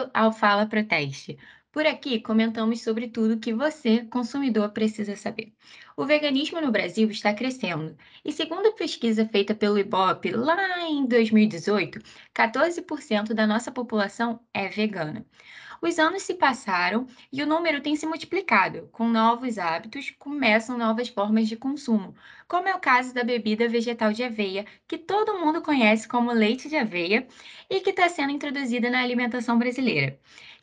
bem-vindo ao Fala Proteste. Por aqui comentamos sobre tudo que você, consumidor, precisa saber. O veganismo no Brasil está crescendo e, segundo a pesquisa feita pelo IBOP lá em 2018, 14% da nossa população é vegana. Os anos se passaram e o número tem se multiplicado. Com novos hábitos, começam novas formas de consumo, como é o caso da bebida vegetal de aveia, que todo mundo conhece como leite de aveia e que está sendo introduzida na alimentação brasileira.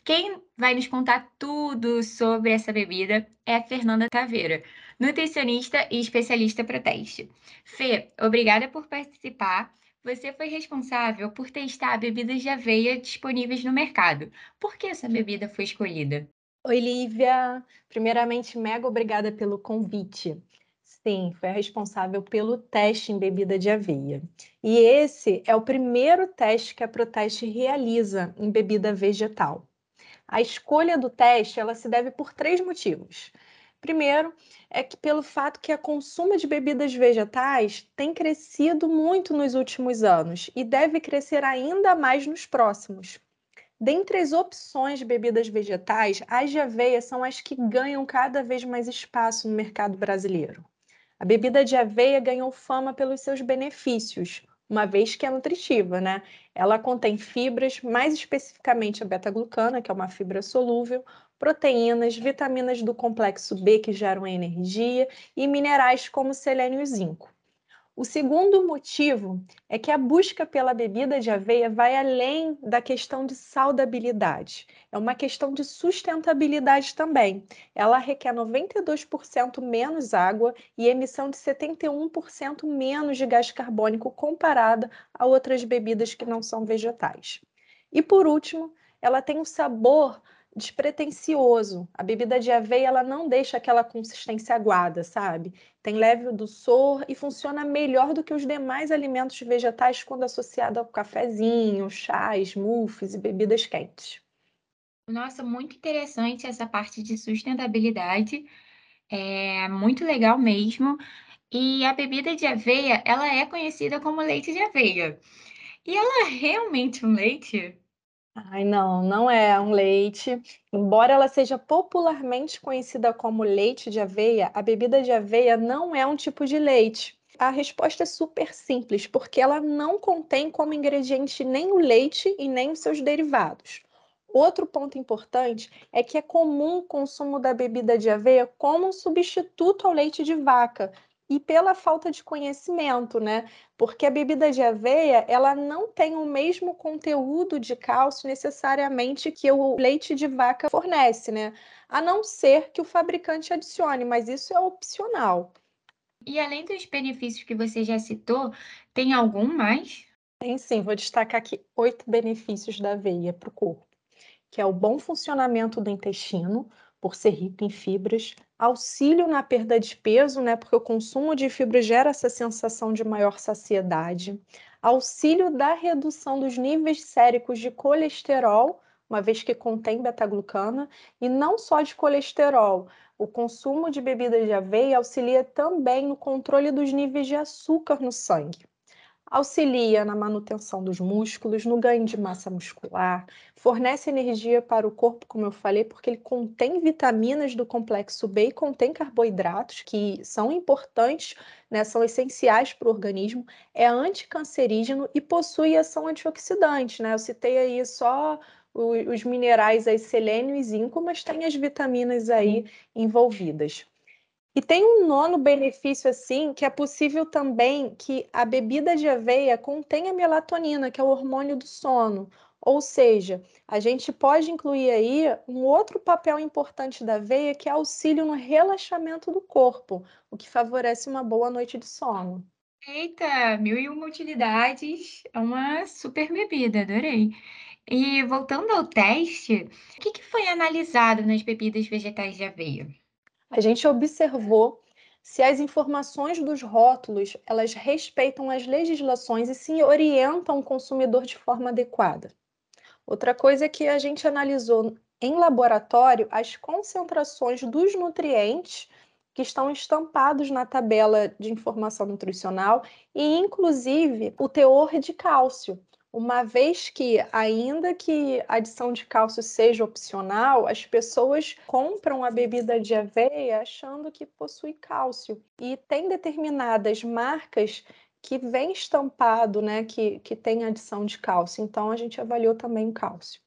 Quem vai nos contar tudo sobre essa bebida é a Fernanda Taveira, nutricionista e especialista para teste. Fê, obrigada por participar. Você foi responsável por testar bebidas de aveia disponíveis no mercado. Por que essa bebida foi escolhida? Oi, Lívia. Primeiramente, mega obrigada pelo convite. Sim, foi a responsável pelo teste em bebida de aveia. E esse é o primeiro teste que a Proteste realiza em bebida vegetal. A escolha do teste ela se deve por três motivos. Primeiro, é que pelo fato que a consumo de bebidas vegetais tem crescido muito nos últimos anos e deve crescer ainda mais nos próximos. Dentre as opções de bebidas vegetais, as de aveia são as que ganham cada vez mais espaço no mercado brasileiro. A bebida de aveia ganhou fama pelos seus benefícios, uma vez que é nutritiva, né? Ela contém fibras, mais especificamente a beta-glucana, que é uma fibra solúvel, proteínas, vitaminas do complexo B que geram energia e minerais como selênio e zinco. O segundo motivo é que a busca pela bebida de aveia vai além da questão de saudabilidade. É uma questão de sustentabilidade também. Ela requer 92% menos água e emissão de 71% menos de gás carbônico comparada a outras bebidas que não são vegetais. E por último, ela tem um sabor despretensioso. A bebida de aveia ela não deixa aquela consistência aguada, sabe? Tem leve doçor e funciona melhor do que os demais alimentos vegetais quando associado ao cafezinho, chás, muffins e bebidas quentes. Nossa, muito interessante essa parte de sustentabilidade. É muito legal mesmo. E a bebida de aveia, ela é conhecida como leite de aveia. E ela é realmente um leite? Ai, não, não é um leite. Embora ela seja popularmente conhecida como leite de aveia, a bebida de aveia não é um tipo de leite. A resposta é super simples, porque ela não contém como ingrediente nem o leite e nem os seus derivados. Outro ponto importante é que é comum o consumo da bebida de aveia como um substituto ao leite de vaca, e pela falta de conhecimento, né? Porque a bebida de aveia, ela não tem o mesmo conteúdo de cálcio necessariamente que o leite de vaca fornece, né? A não ser que o fabricante adicione, mas isso é opcional. E além dos benefícios que você já citou, tem algum mais? Tem sim, vou destacar aqui oito benefícios da aveia para o corpo, que é o bom funcionamento do intestino, por ser rico em fibras, auxílio na perda de peso, né, porque o consumo de fibra gera essa sensação de maior saciedade, auxílio da redução dos níveis séricos de colesterol, uma vez que contém beta-glucana, e não só de colesterol. O consumo de bebida de aveia auxilia também no controle dos níveis de açúcar no sangue auxilia na manutenção dos músculos, no ganho de massa muscular, fornece energia para o corpo, como eu falei, porque ele contém vitaminas do complexo B e contém carboidratos que são importantes, né, são essenciais para o organismo, é anticancerígeno e possui ação antioxidante, né? Eu citei aí só os minerais aí, selênio e zinco, mas tem as vitaminas aí envolvidas. E tem um nono benefício assim, que é possível também que a bebida de aveia contenha melatonina, que é o hormônio do sono. Ou seja, a gente pode incluir aí um outro papel importante da aveia, que é auxílio no relaxamento do corpo, o que favorece uma boa noite de sono. Eita, mil e uma utilidades, é uma super bebida, adorei. E voltando ao teste, o que que foi analisado nas bebidas vegetais de aveia? A gente observou se as informações dos rótulos elas respeitam as legislações e se orientam o consumidor de forma adequada. Outra coisa é que a gente analisou em laboratório as concentrações dos nutrientes que estão estampados na tabela de informação nutricional e, inclusive, o teor de cálcio. Uma vez que, ainda que a adição de cálcio seja opcional, as pessoas compram a bebida de aveia achando que possui cálcio. E tem determinadas marcas que vem estampado, né, que, que tem adição de cálcio. Então, a gente avaliou também o cálcio.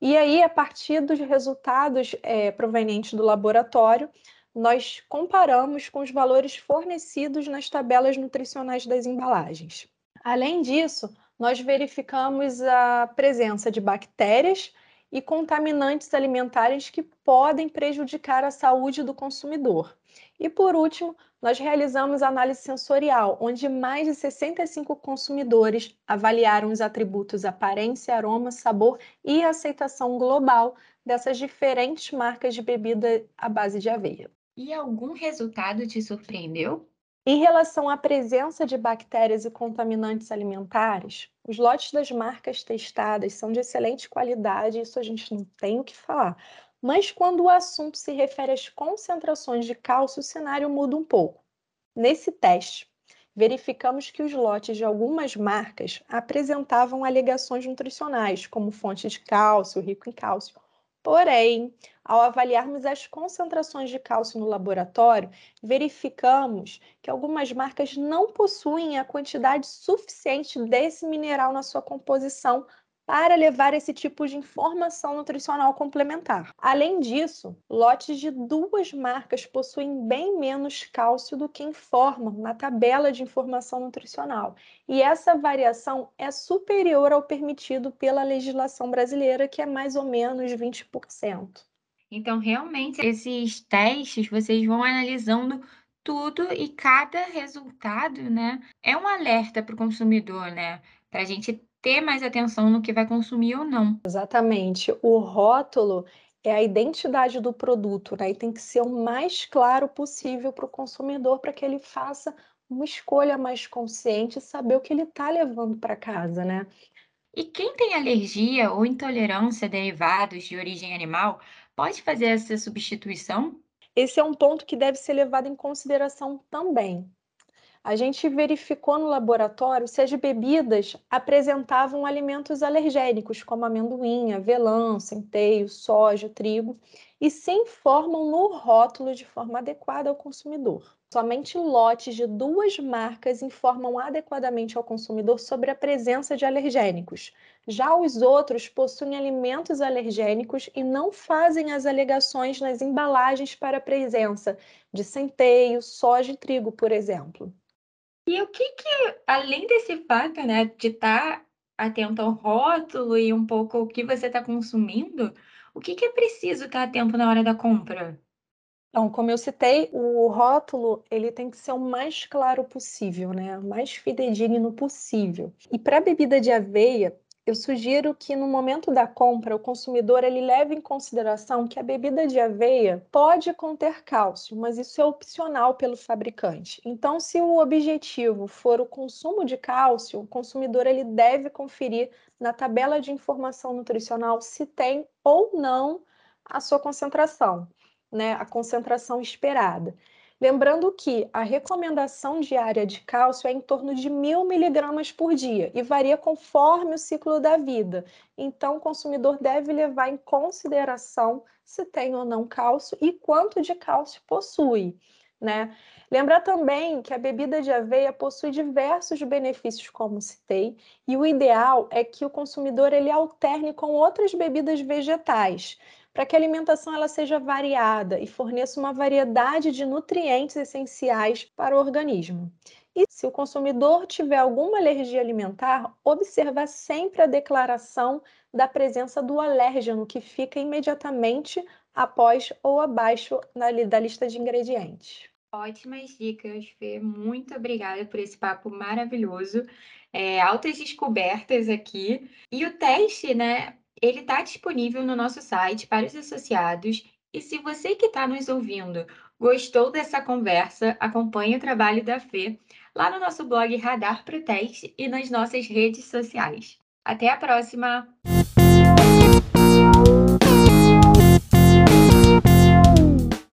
E aí, a partir dos resultados é, provenientes do laboratório, nós comparamos com os valores fornecidos nas tabelas nutricionais das embalagens. Além disso, nós verificamos a presença de bactérias e contaminantes alimentares que podem prejudicar a saúde do consumidor. E por último, nós realizamos análise sensorial, onde mais de 65 consumidores avaliaram os atributos aparência, aroma, sabor e aceitação global dessas diferentes marcas de bebida à base de aveia. E algum resultado te surpreendeu? Em relação à presença de bactérias e contaminantes alimentares, os lotes das marcas testadas são de excelente qualidade, isso a gente não tem o que falar. Mas quando o assunto se refere às concentrações de cálcio, o cenário muda um pouco. Nesse teste, verificamos que os lotes de algumas marcas apresentavam alegações nutricionais, como fonte de cálcio, rico em cálcio, Porém, ao avaliarmos as concentrações de cálcio no laboratório, verificamos que algumas marcas não possuem a quantidade suficiente desse mineral na sua composição para levar esse tipo de informação nutricional complementar. Além disso, lotes de duas marcas possuem bem menos cálcio do que informam na tabela de informação nutricional, e essa variação é superior ao permitido pela legislação brasileira, que é mais ou menos 20%. Então, realmente, esses testes vocês vão analisando tudo e cada resultado, né, é um alerta para o consumidor, né, para a gente ter mais atenção no que vai consumir ou não. Exatamente. O rótulo é a identidade do produto, né? E tem que ser o mais claro possível para o consumidor para que ele faça uma escolha mais consciente e saber o que ele está levando para casa, né? E quem tem alergia ou intolerância a derivados de origem animal pode fazer essa substituição? Esse é um ponto que deve ser levado em consideração também a gente verificou no laboratório se as bebidas apresentavam alimentos alergênicos, como amendoim, avelã, centeio, soja, trigo, e se informam no rótulo de forma adequada ao consumidor. Somente lotes de duas marcas informam adequadamente ao consumidor sobre a presença de alergênicos. Já os outros possuem alimentos alergênicos e não fazem as alegações nas embalagens para a presença de centeio, soja e trigo, por exemplo. E o que que, além desse fato, né, de estar tá atento ao rótulo e um pouco o que você está consumindo, o que que é preciso estar atento na hora da compra? Então, como eu citei, o rótulo ele tem que ser o mais claro possível, né? O mais fidedigno possível. E para bebida de aveia, eu sugiro que no momento da compra o consumidor ele leve em consideração que a bebida de aveia pode conter cálcio, mas isso é opcional pelo fabricante. Então, se o objetivo for o consumo de cálcio, o consumidor ele deve conferir na tabela de informação nutricional se tem ou não a sua concentração, né, a concentração esperada. Lembrando que a recomendação diária de cálcio é em torno de mil miligramas por dia e varia conforme o ciclo da vida. Então, o consumidor deve levar em consideração se tem ou não cálcio e quanto de cálcio possui. Né? Lembrar também que a bebida de aveia possui diversos benefícios, como citei, e o ideal é que o consumidor ele alterne com outras bebidas vegetais, para que a alimentação ela seja variada e forneça uma variedade de nutrientes essenciais para o organismo. E se o consumidor tiver alguma alergia alimentar, observar sempre a declaração da presença do alérgeno, que fica imediatamente após ou abaixo da lista de ingredientes. Ótimas dicas, Fê. Muito obrigada por esse papo maravilhoso. É, altas descobertas aqui. E o teste, né? Ele está disponível no nosso site para os associados. E se você que está nos ouvindo gostou dessa conversa, acompanhe o trabalho da Fê lá no nosso blog Radar Proteste e nas nossas redes sociais. Até a próxima!